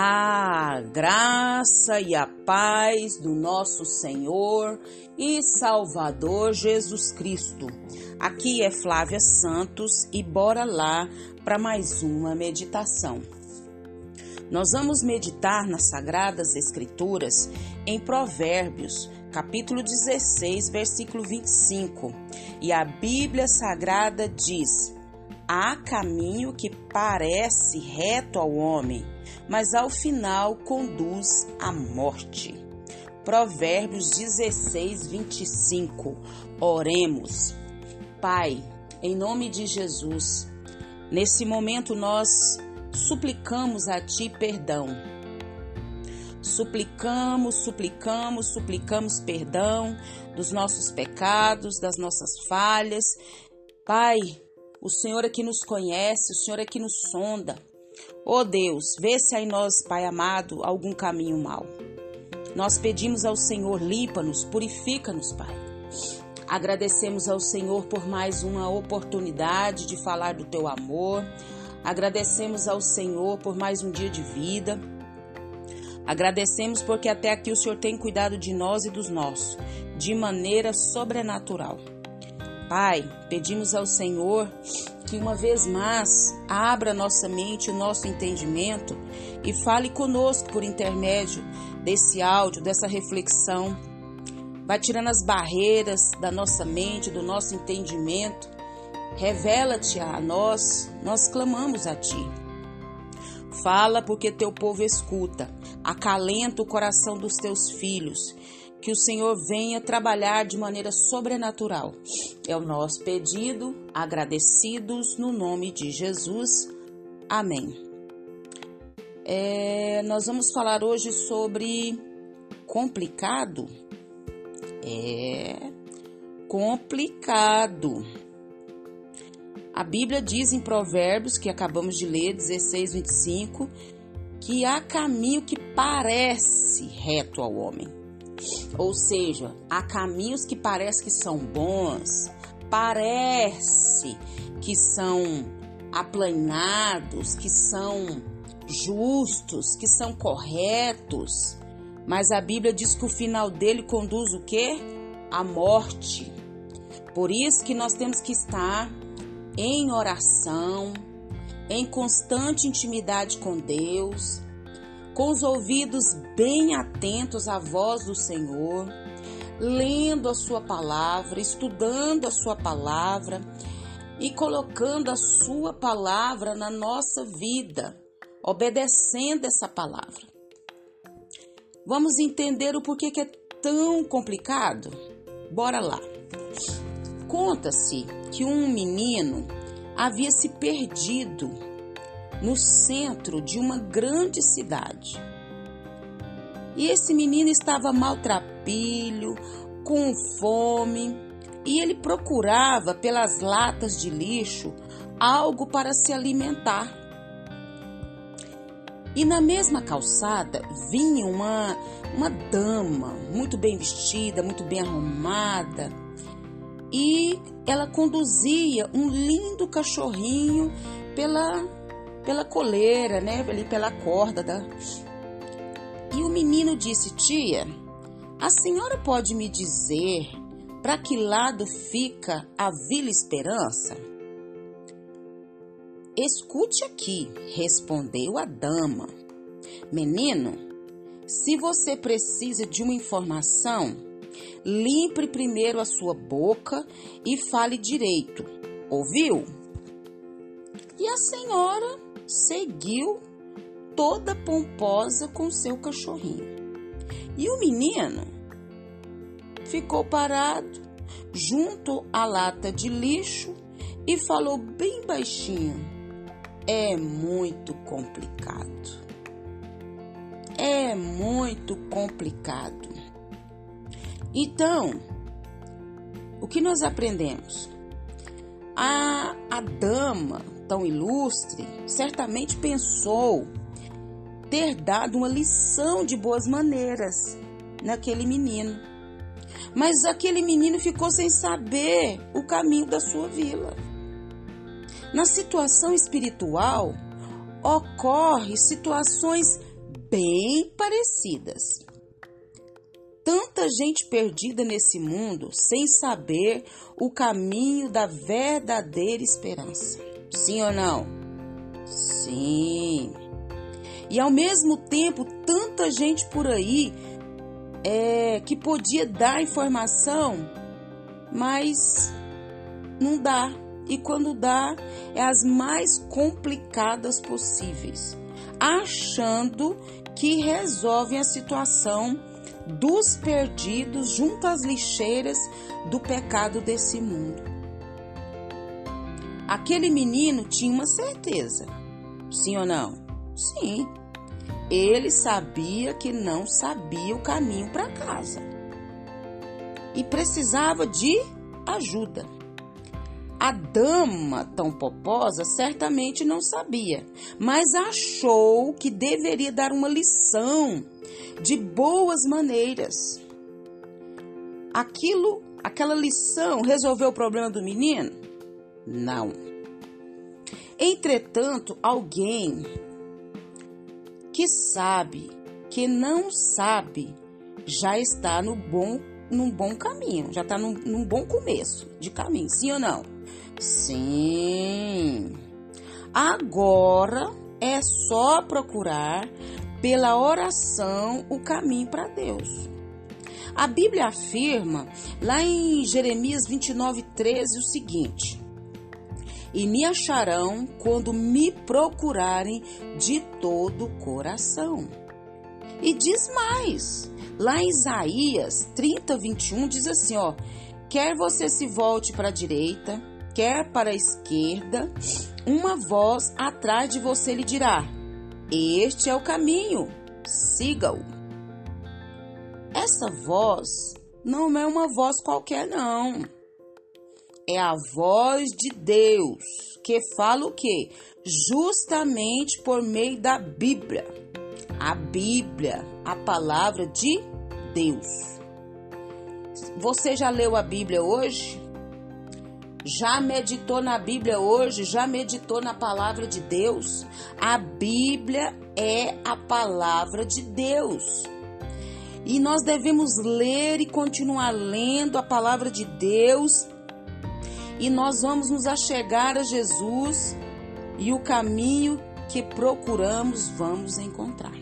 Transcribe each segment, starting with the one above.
A graça e a paz do nosso Senhor e Salvador Jesus Cristo. Aqui é Flávia Santos e bora lá para mais uma meditação. Nós vamos meditar nas Sagradas Escrituras em Provérbios, capítulo 16, versículo 25. E a Bíblia Sagrada diz: Há caminho que parece reto ao homem, mas ao final conduz à morte. Provérbios 16, 25. Oremos. Pai, em nome de Jesus, nesse momento nós suplicamos a Ti perdão. Suplicamos, suplicamos, suplicamos perdão dos nossos pecados, das nossas falhas. Pai, o Senhor é que nos conhece, o Senhor é que nos sonda. Oh Deus, vê se há em nós, Pai amado, algum caminho mau. Nós pedimos ao Senhor, limpa-nos, purifica-nos, Pai. Agradecemos ao Senhor por mais uma oportunidade de falar do teu amor. Agradecemos ao Senhor por mais um dia de vida. Agradecemos porque até aqui o Senhor tem cuidado de nós e dos nossos, de maneira sobrenatural. Pai, pedimos ao Senhor que uma vez mais abra nossa mente, o nosso entendimento e fale conosco por intermédio desse áudio, dessa reflexão. Vai tirando as barreiras da nossa mente, do nosso entendimento. Revela-te a nós, nós clamamos a ti. Fala porque teu povo escuta, acalenta o coração dos teus filhos que o Senhor venha trabalhar de maneira sobrenatural. É o nosso pedido, agradecidos no nome de Jesus. Amém. É, nós vamos falar hoje sobre complicado. É complicado. A Bíblia diz em Provérbios, que acabamos de ler, 16, 25, que há caminho que parece reto ao homem ou seja, há caminhos que parece que são bons, parece que são aplanados, que são justos, que são corretos, mas a Bíblia diz que o final dele conduz o quê? A morte. Por isso que nós temos que estar em oração, em constante intimidade com Deus, com os ouvidos bem atentos à voz do Senhor, lendo a Sua palavra, estudando a Sua palavra e colocando a Sua palavra na nossa vida, obedecendo essa palavra. Vamos entender o porquê que é tão complicado? Bora lá. Conta-se que um menino havia se perdido no centro de uma grande cidade. E esse menino estava maltrapilho, com fome, e ele procurava pelas latas de lixo algo para se alimentar. E na mesma calçada vinha uma, uma dama muito bem vestida, muito bem arrumada, e ela conduzia um lindo cachorrinho pela pela coleira, né, ali pela corda da. E o menino disse: "Tia, a senhora pode me dizer para que lado fica a Vila Esperança?" Escute aqui, respondeu a dama. Menino, se você precisa de uma informação, limpe primeiro a sua boca e fale direito. Ouviu? E a senhora seguiu toda pomposa com seu cachorrinho. E o menino ficou parado junto à lata de lixo e falou bem baixinho: É muito complicado. É muito complicado. Então, o que nós aprendemos? A, a dama tão ilustre certamente pensou ter dado uma lição de boas maneiras naquele menino. Mas aquele menino ficou sem saber o caminho da sua vila. Na situação espiritual, ocorre situações bem parecidas. Tanta gente perdida nesse mundo sem saber o caminho da verdadeira esperança. Sim ou não? Sim. E ao mesmo tempo, tanta gente por aí é, que podia dar informação, mas não dá. E quando dá, é as mais complicadas possíveis, achando que resolvem a situação dos perdidos junto às lixeiras do pecado desse mundo. Aquele menino tinha uma certeza, sim ou não? Sim. Ele sabia que não sabia o caminho para casa e precisava de ajuda. A dama tão poposa certamente não sabia, mas achou que deveria dar uma lição de boas maneiras. Aquilo, aquela lição resolveu o problema do menino? Não. Entretanto, alguém que sabe, que não sabe, já está no bom, num bom caminho, já está num, num bom começo de caminho, sim ou não? Sim. Agora é só procurar pela oração o caminho para Deus. A Bíblia afirma lá em Jeremias 29, 13 o seguinte: E me acharão quando me procurarem de todo o coração. E diz mais, lá em Isaías 30, 21 diz assim: ó, quer você se volte para a direita, quer para a esquerda, uma voz atrás de você lhe dirá: Este é o caminho, siga-o. Essa voz não é uma voz qualquer, não. É a voz de Deus que fala o quê? Justamente por meio da Bíblia. A Bíblia, a palavra de Deus. Você já leu a Bíblia hoje? Já meditou na Bíblia hoje? Já meditou na palavra de Deus? A Bíblia é a palavra de Deus. E nós devemos ler e continuar lendo a palavra de Deus. E nós vamos nos achegar a Jesus e o caminho que procuramos vamos encontrar.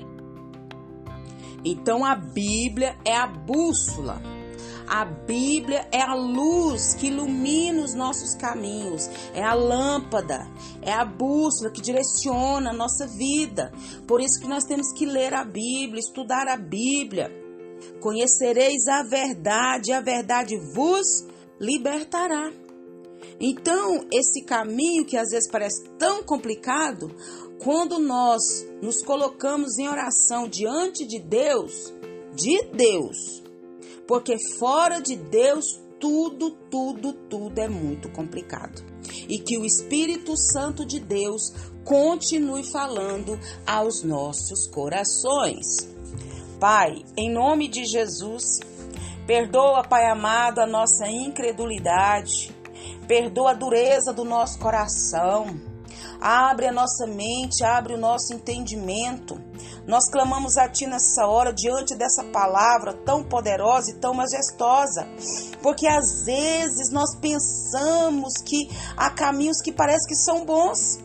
Então a Bíblia é a bússola a Bíblia é a luz que ilumina os nossos caminhos, é a lâmpada, é a bússola que direciona a nossa vida. Por isso que nós temos que ler a Bíblia, estudar a Bíblia. Conhecereis a verdade, a verdade vos libertará. Então, esse caminho que às vezes parece tão complicado, quando nós nos colocamos em oração diante de Deus, de Deus, porque fora de Deus tudo, tudo, tudo é muito complicado. E que o Espírito Santo de Deus continue falando aos nossos corações. Pai, em nome de Jesus, perdoa, Pai amado, a nossa incredulidade, perdoa a dureza do nosso coração. Abre a nossa mente, abre o nosso entendimento. Nós clamamos a Ti nessa hora, diante dessa palavra tão poderosa e tão majestosa, porque às vezes nós pensamos que há caminhos que parecem que são bons,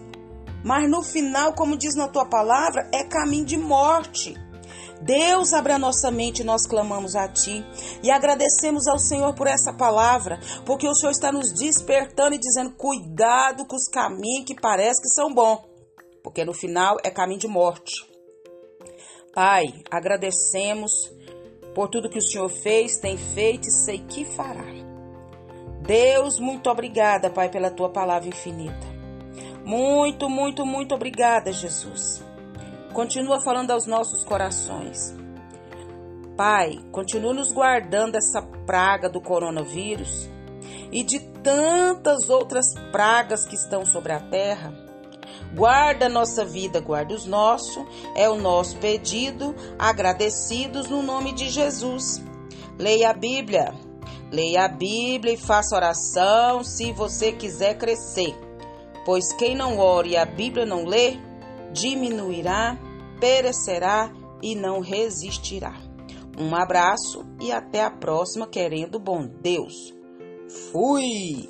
mas no final, como diz na Tua palavra, é caminho de morte. Deus, abre a nossa mente, nós clamamos a Ti e agradecemos ao Senhor por essa palavra, porque o Senhor está nos despertando e dizendo: cuidado com os caminhos que parece que são bons, porque no final é caminho de morte. Pai, agradecemos por tudo que o Senhor fez, tem feito e sei que fará. Deus, muito obrigada, Pai, pela tua palavra infinita. Muito, muito, muito obrigada, Jesus. Continua falando aos nossos corações. Pai, continua nos guardando dessa praga do coronavírus e de tantas outras pragas que estão sobre a terra. Guarda nossa vida, guarda os nossos, é o nosso pedido, agradecidos no nome de Jesus. Leia a Bíblia, leia a Bíblia e faça oração se você quiser crescer, pois quem não ore e a Bíblia não lê, diminuirá, perecerá e não resistirá. Um abraço e até a próxima, querendo bom Deus. Fui!